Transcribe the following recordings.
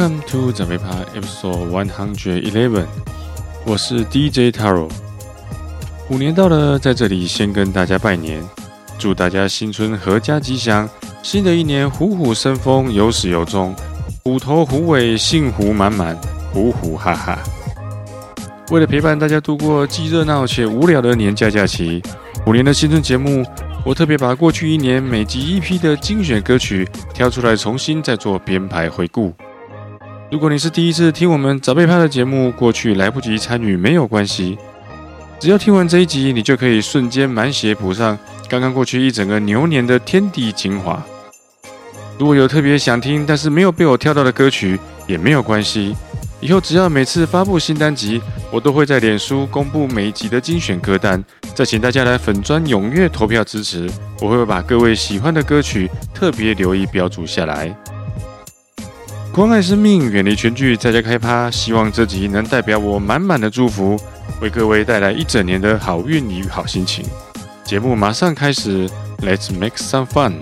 Welcome to 长辈趴 Episode One Hundred Eleven，我是 DJ Taro。虎年到了，在这里先跟大家拜年，祝大家新春阖家吉祥，新的一年虎虎生风，有始有终，虎头虎尾，幸福满满，虎虎哈哈。为了陪伴大家度过既热闹且无聊的年假假期，虎年的新春节目，我特别把过去一年每集一批的精选歌曲挑出来，重新再做编排回顾。如果你是第一次听我们早被拍的节目，过去来不及参与没有关系，只要听完这一集，你就可以瞬间满血补上刚刚过去一整个牛年的天地精华。如果有特别想听但是没有被我跳到的歌曲，也没有关系。以后只要每次发布新单集，我都会在脸书公布每一集的精选歌单，再请大家来粉专踊跃投票支持。我会把各位喜欢的歌曲特别留意标注下来。关爱生命，远离全剧，在家开趴。希望这集能代表我满满的祝福，为各位带来一整年的好运与好心情。节目马上开始，Let's make some fun。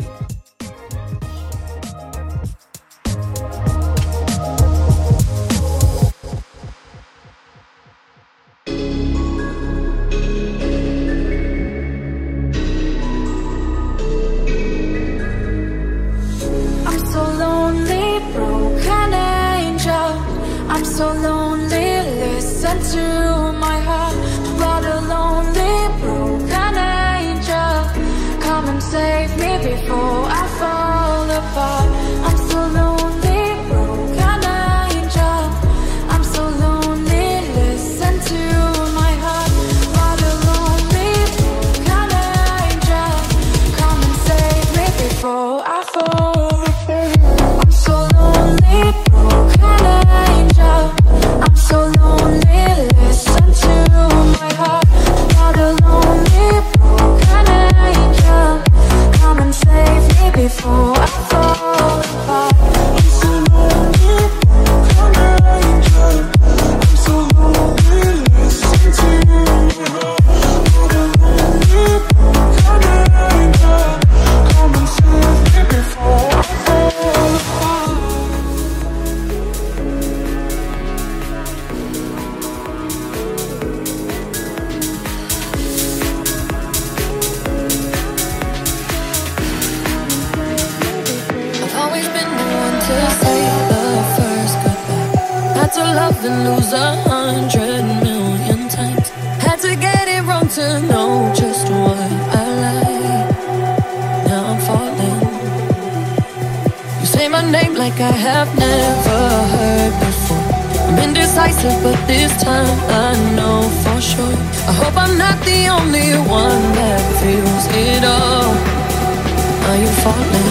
Are you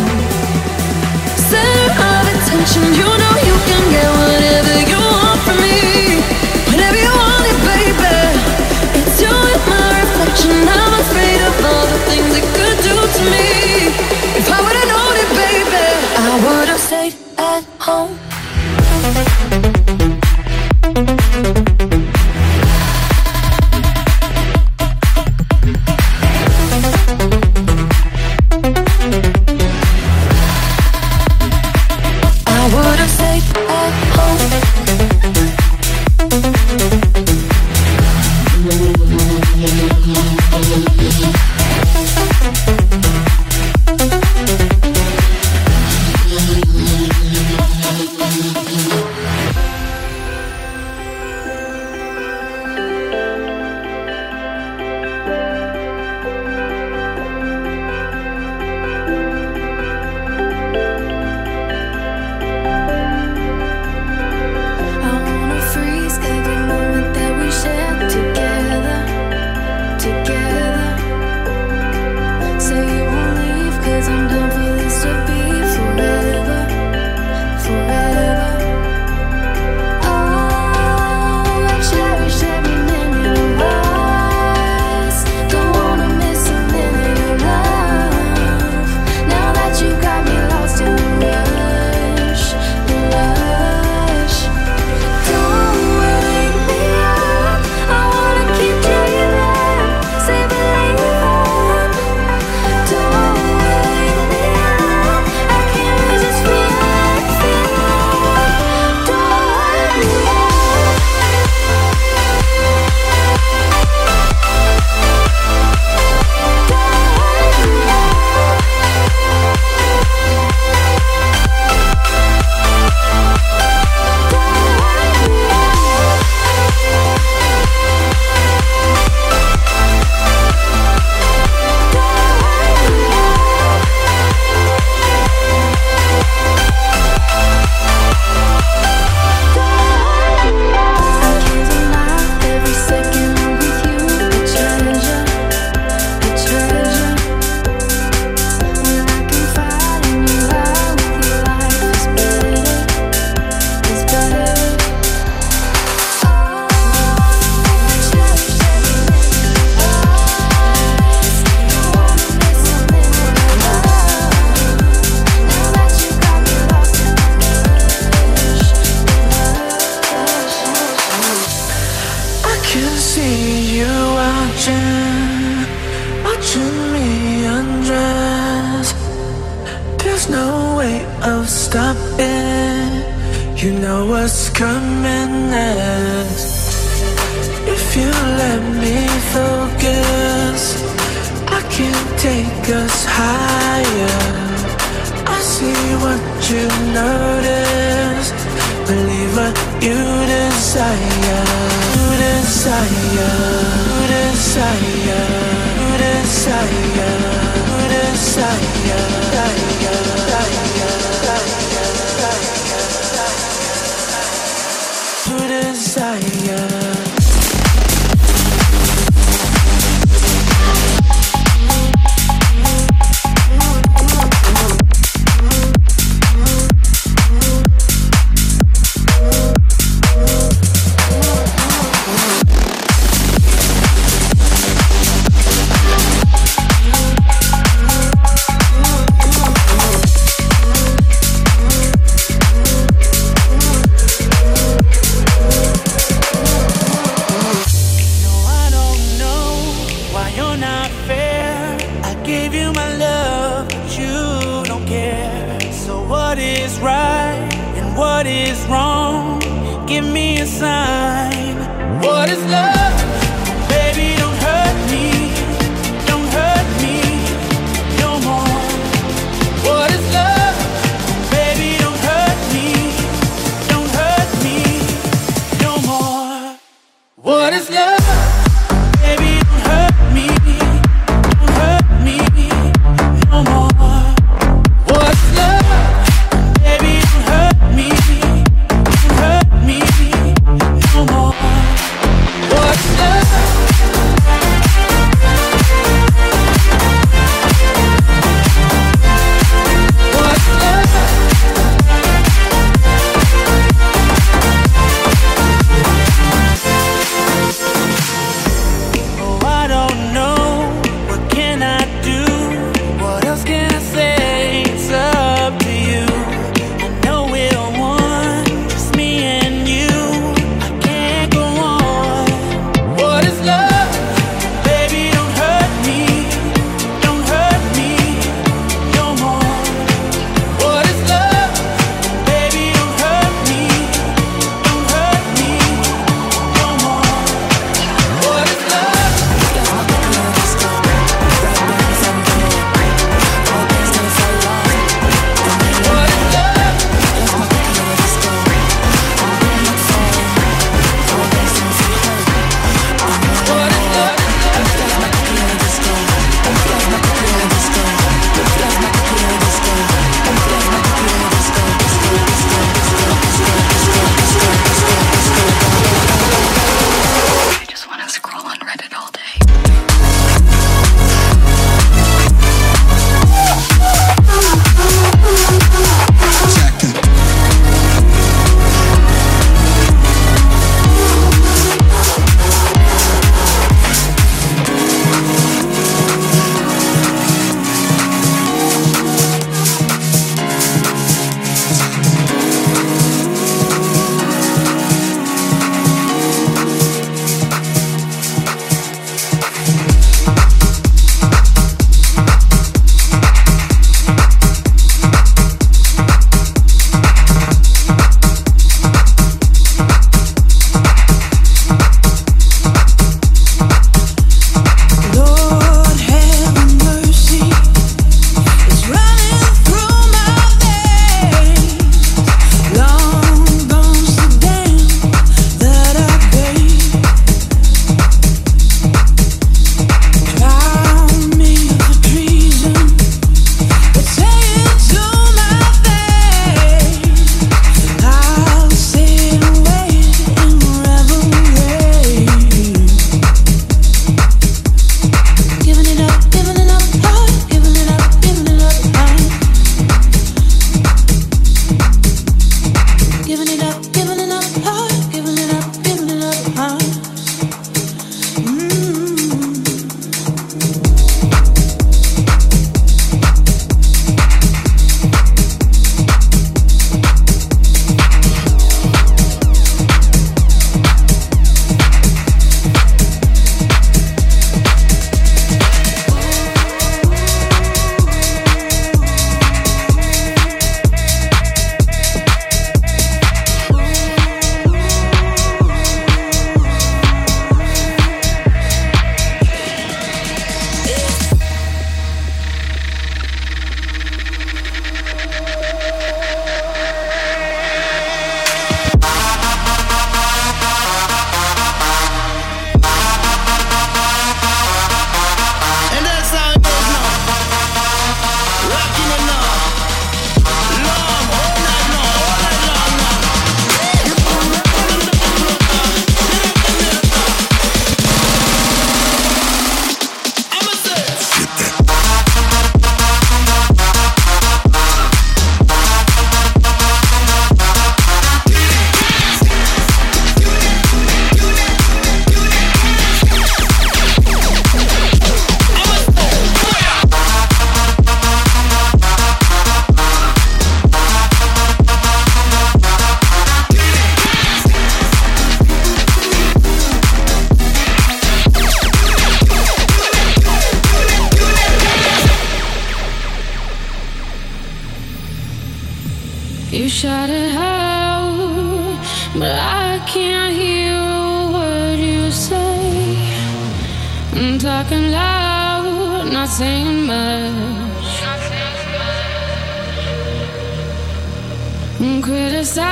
criticize,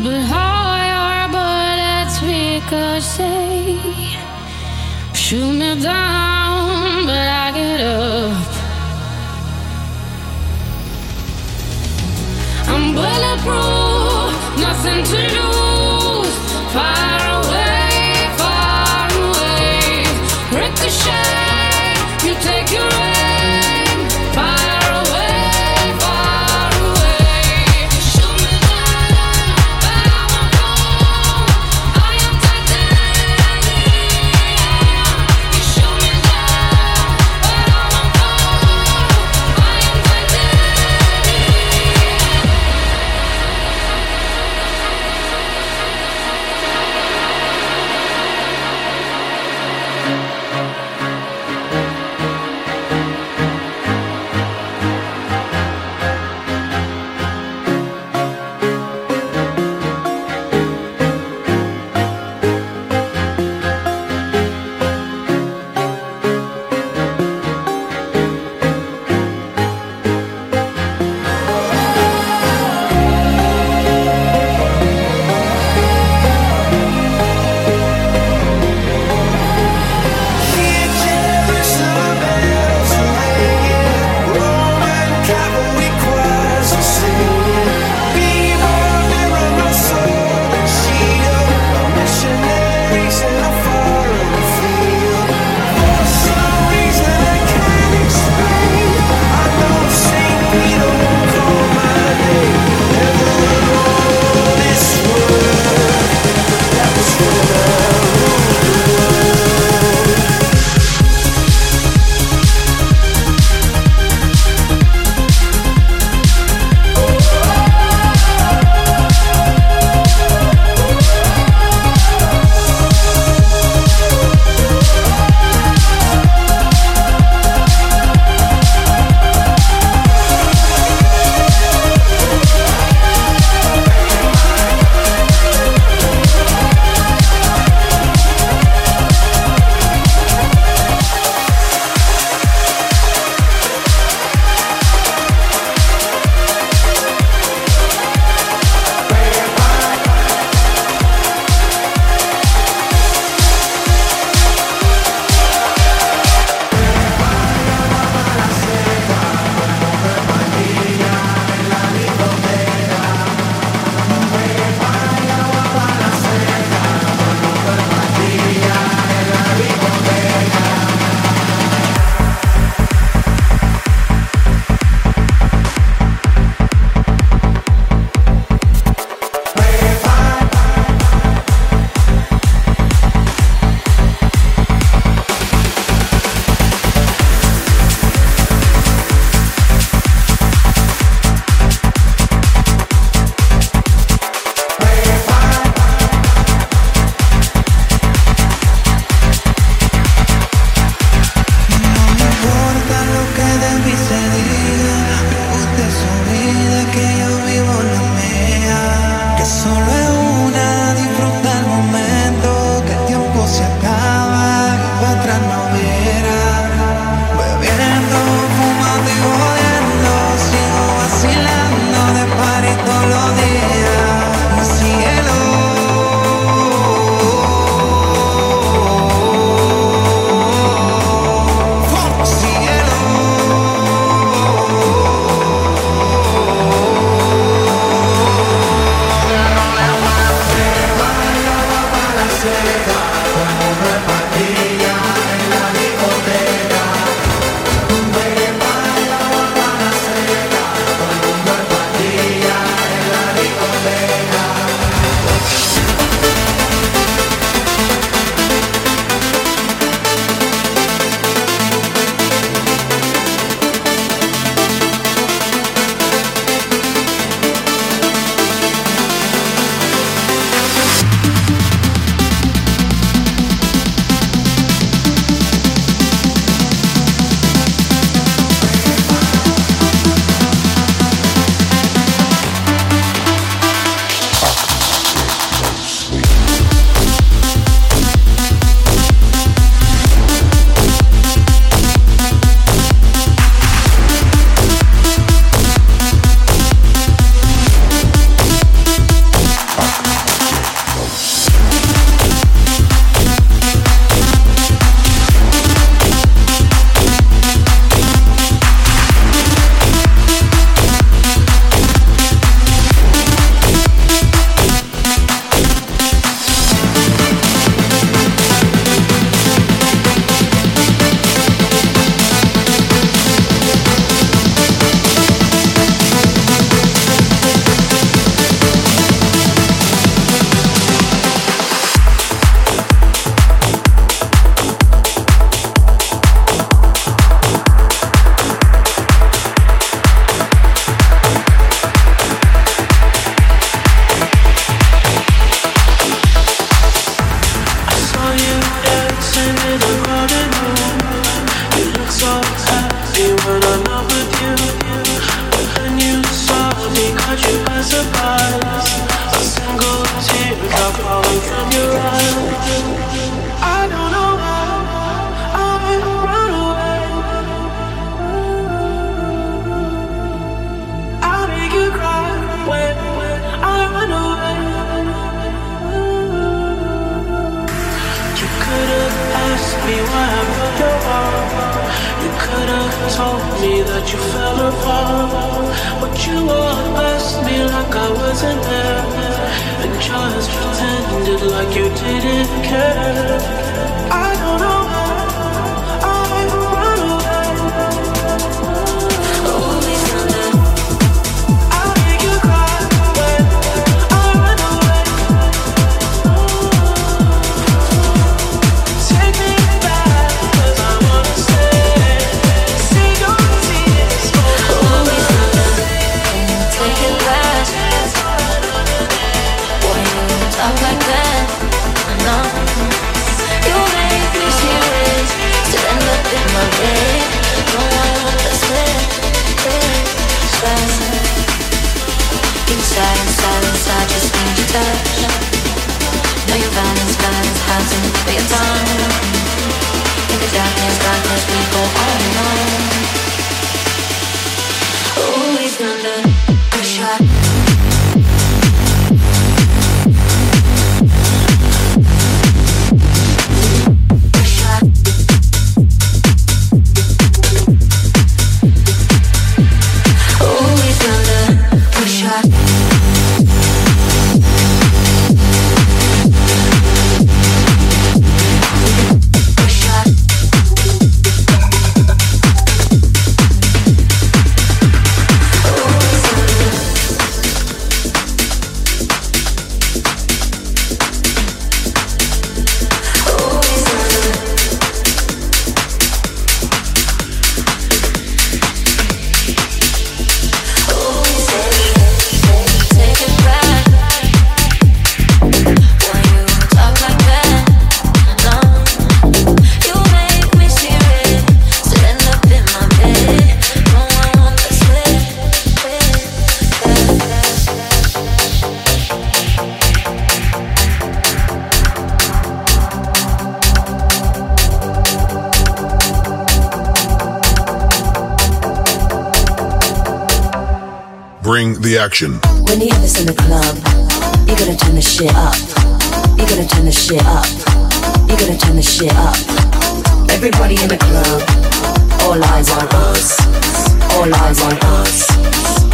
but how your bullets ricochet. Shoot me down, but I get up. I'm bulletproof, nothing to lose. The action. When you have this in the club, you're gonna turn the shit up. You're gonna turn the shit up. You're gonna turn the shit up. Everybody in the club, all eyes on us. All eyes on us.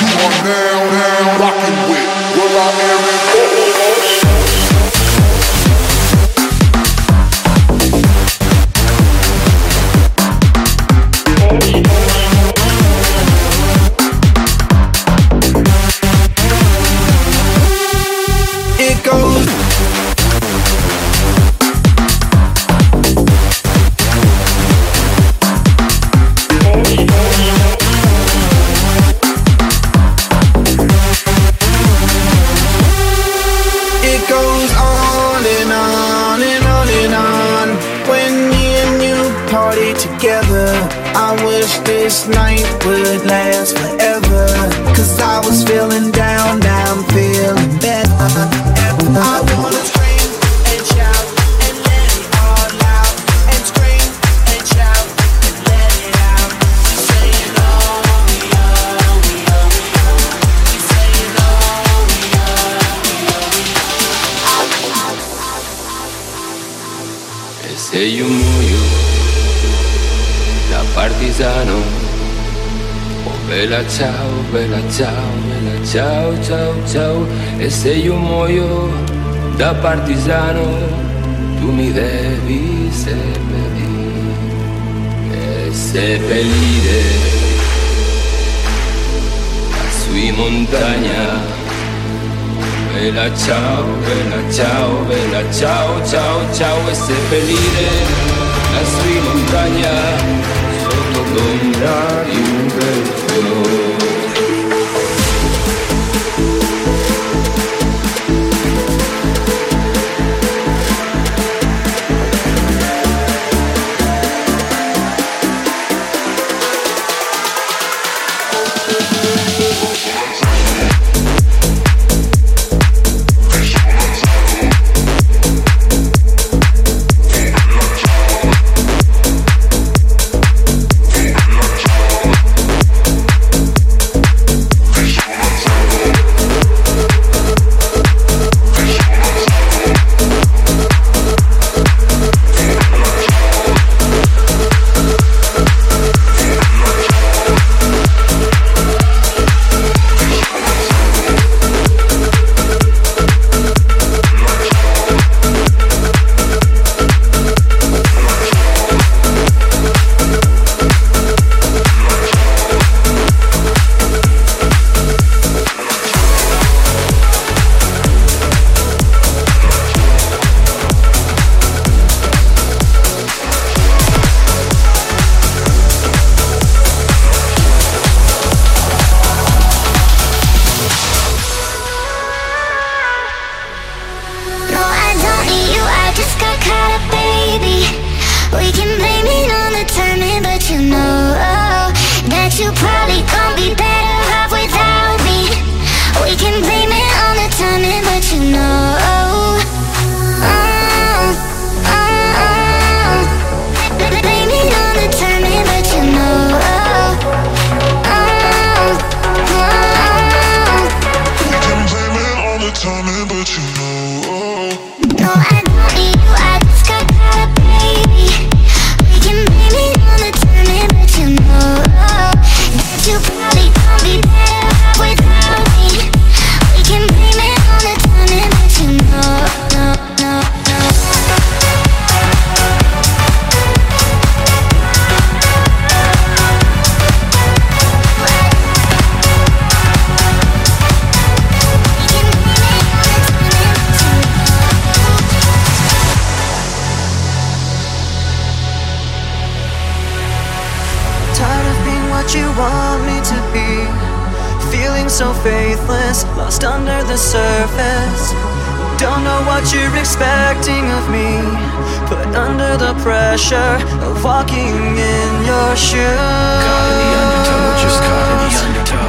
You are now, now rocking with. Will I Am would last forever. Cause I was feeling down, bella ciao, bella ciao, bella ciao, ciao, ciao. E se io muoio da partigiano Tu mi devi seppellire E seppellire Sui montagna Bella ciao, bella ciao, bella ciao, ciao, ciao. E seppellire la sua montagna sotto l'ombra di un bel fiore. Want me to be. Feeling so faithless, lost under the surface. Don't know what you're expecting of me. Put under the pressure of walking in your shoes. Caught in the undertow, just caught in the undertow.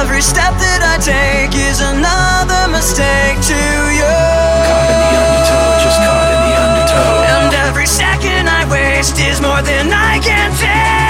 Every step that I take is another mistake to you. Caught in the undertow, just caught in the undertow. And every second I waste is more than I can take.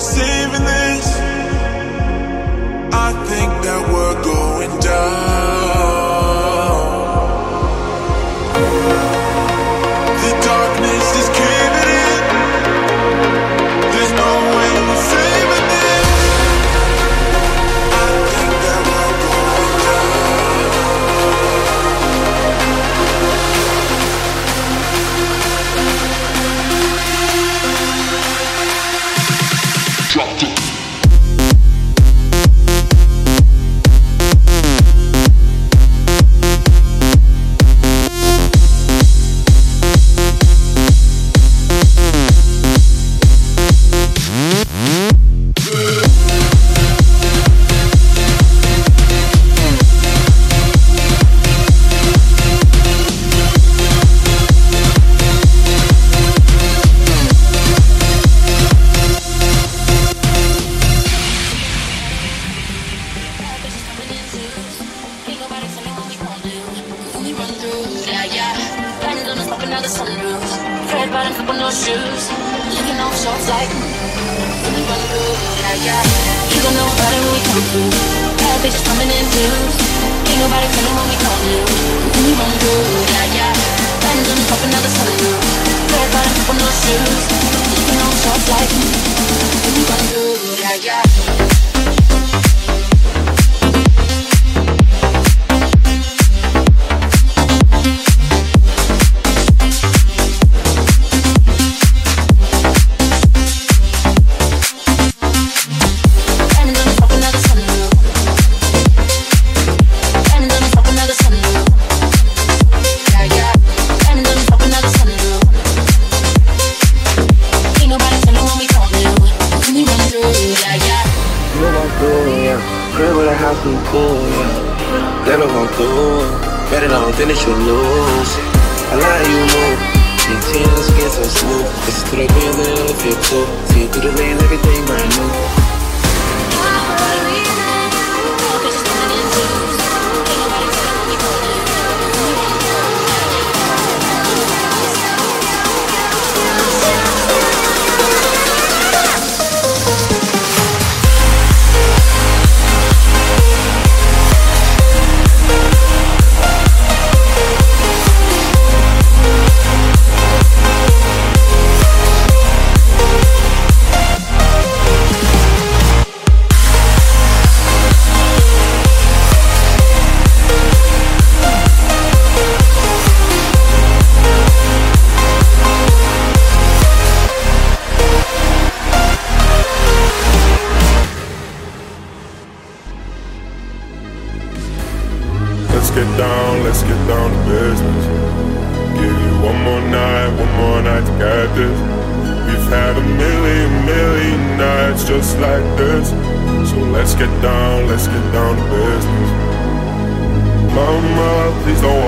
Saving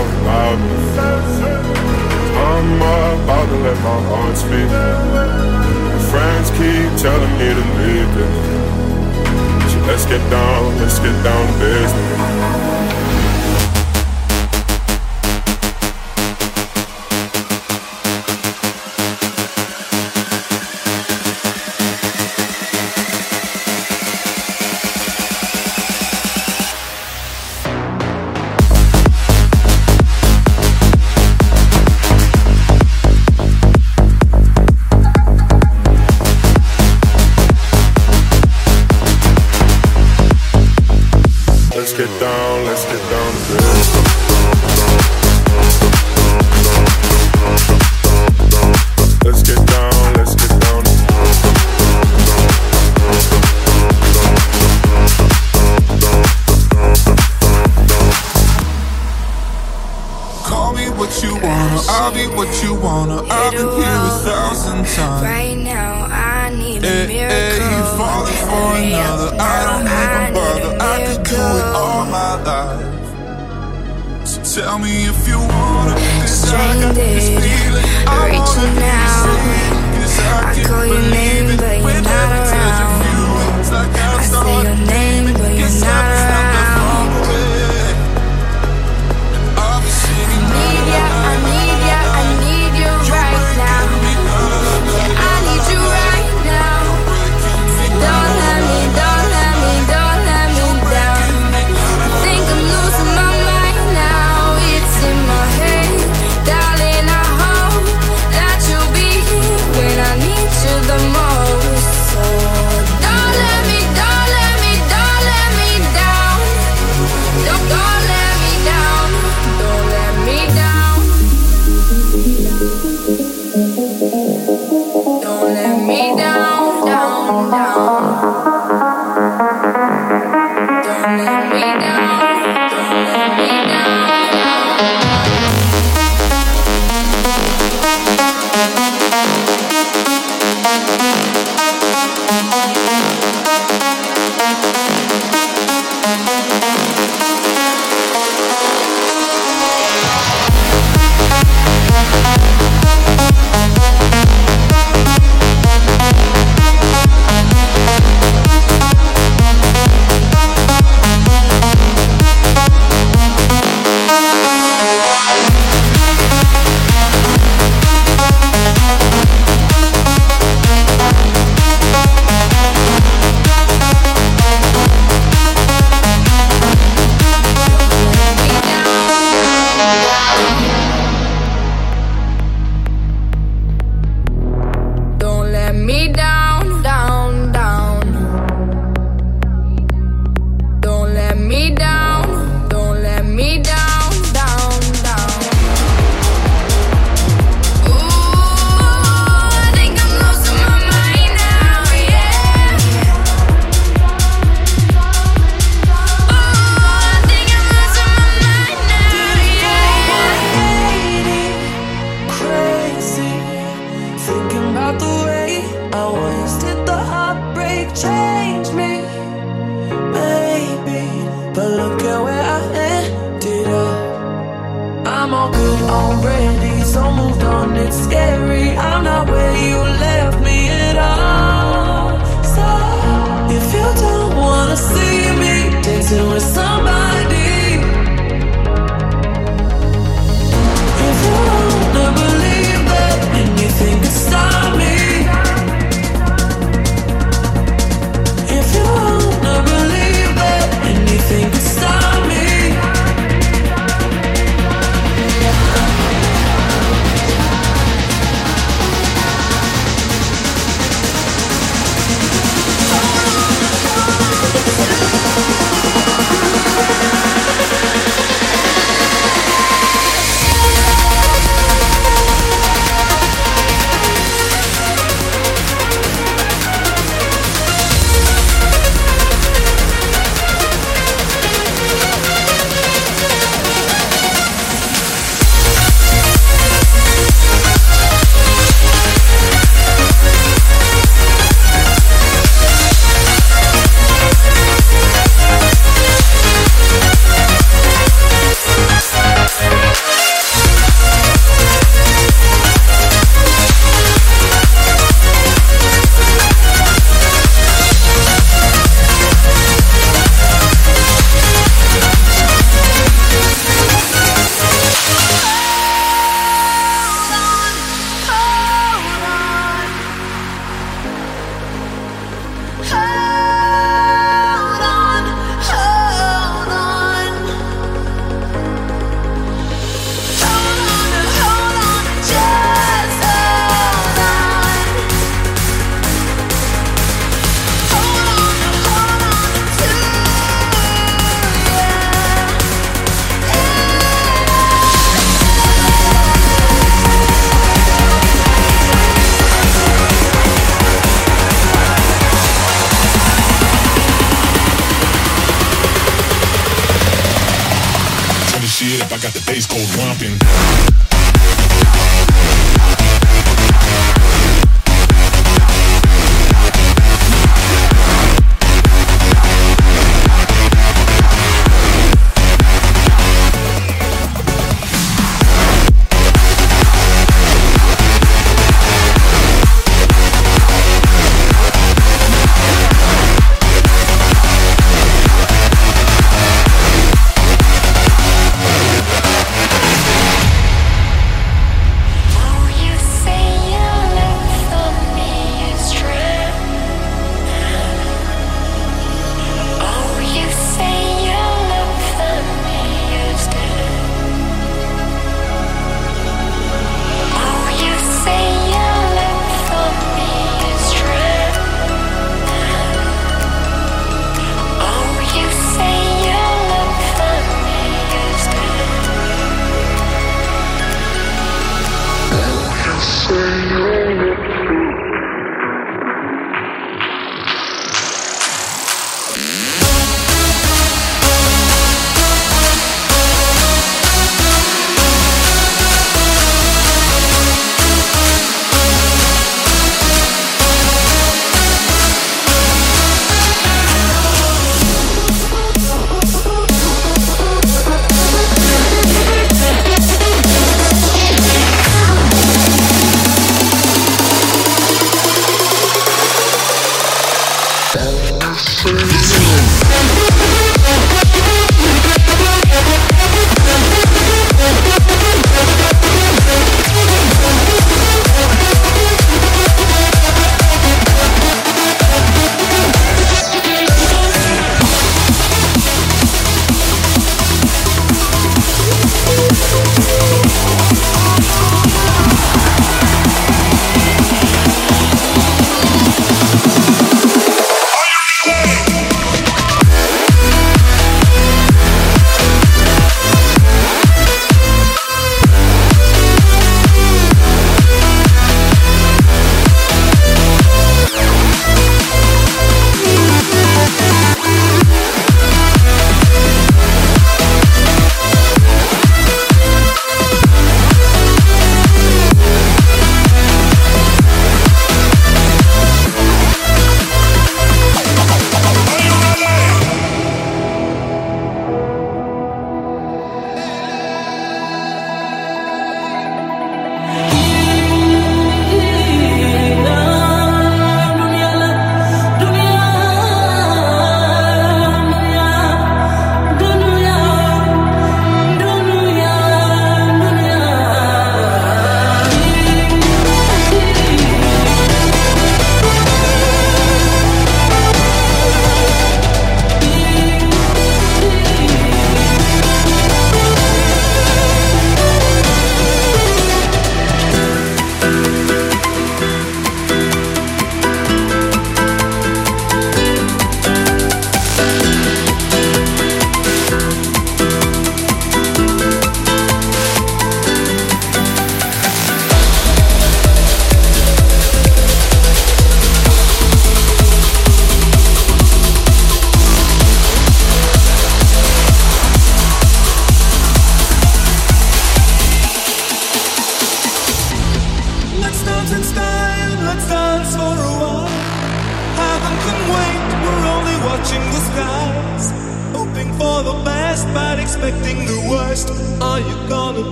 of love. I'm about to let my heart speak. Friends keep telling me to leave it. So let's get down, let's get down to business.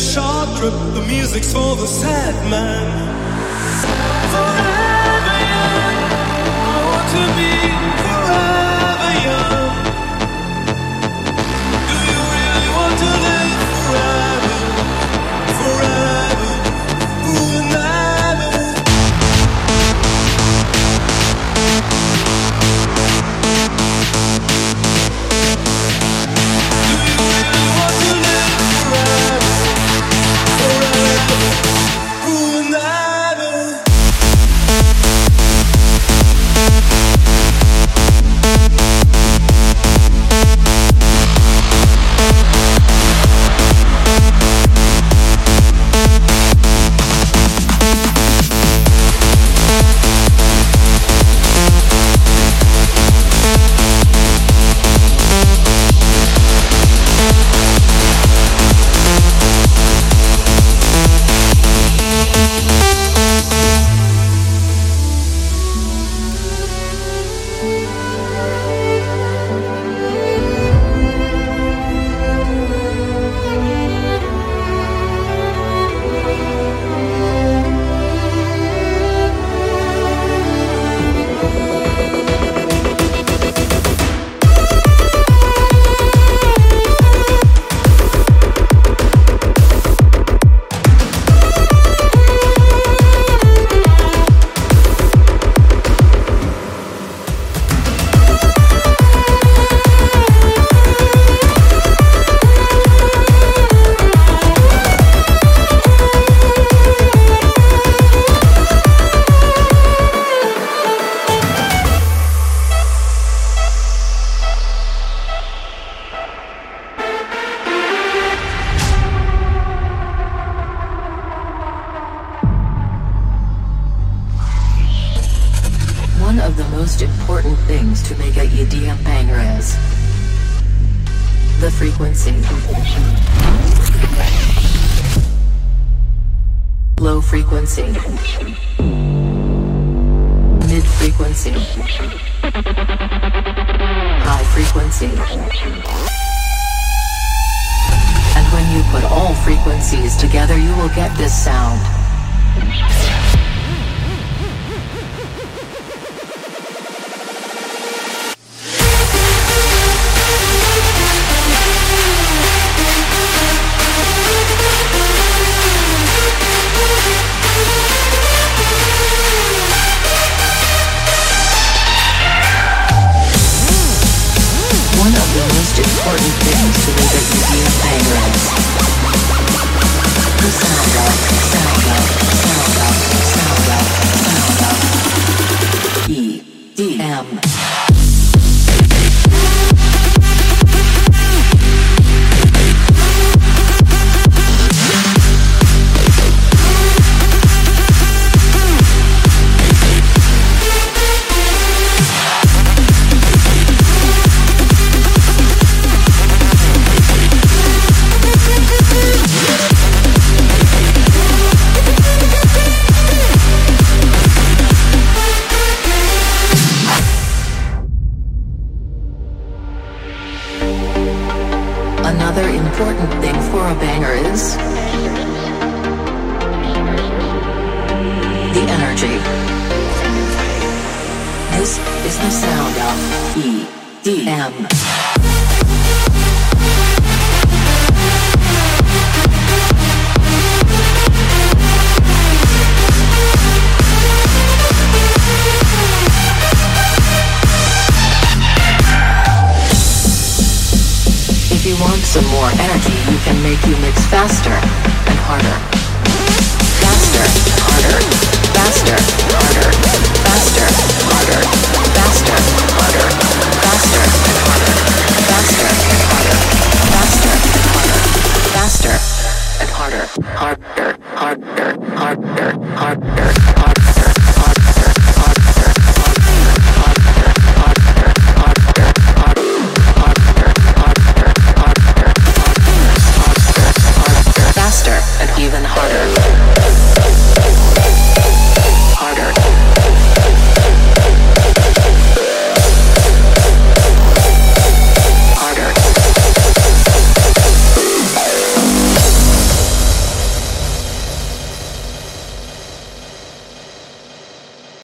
Short trip. The music's for the sad man. Forever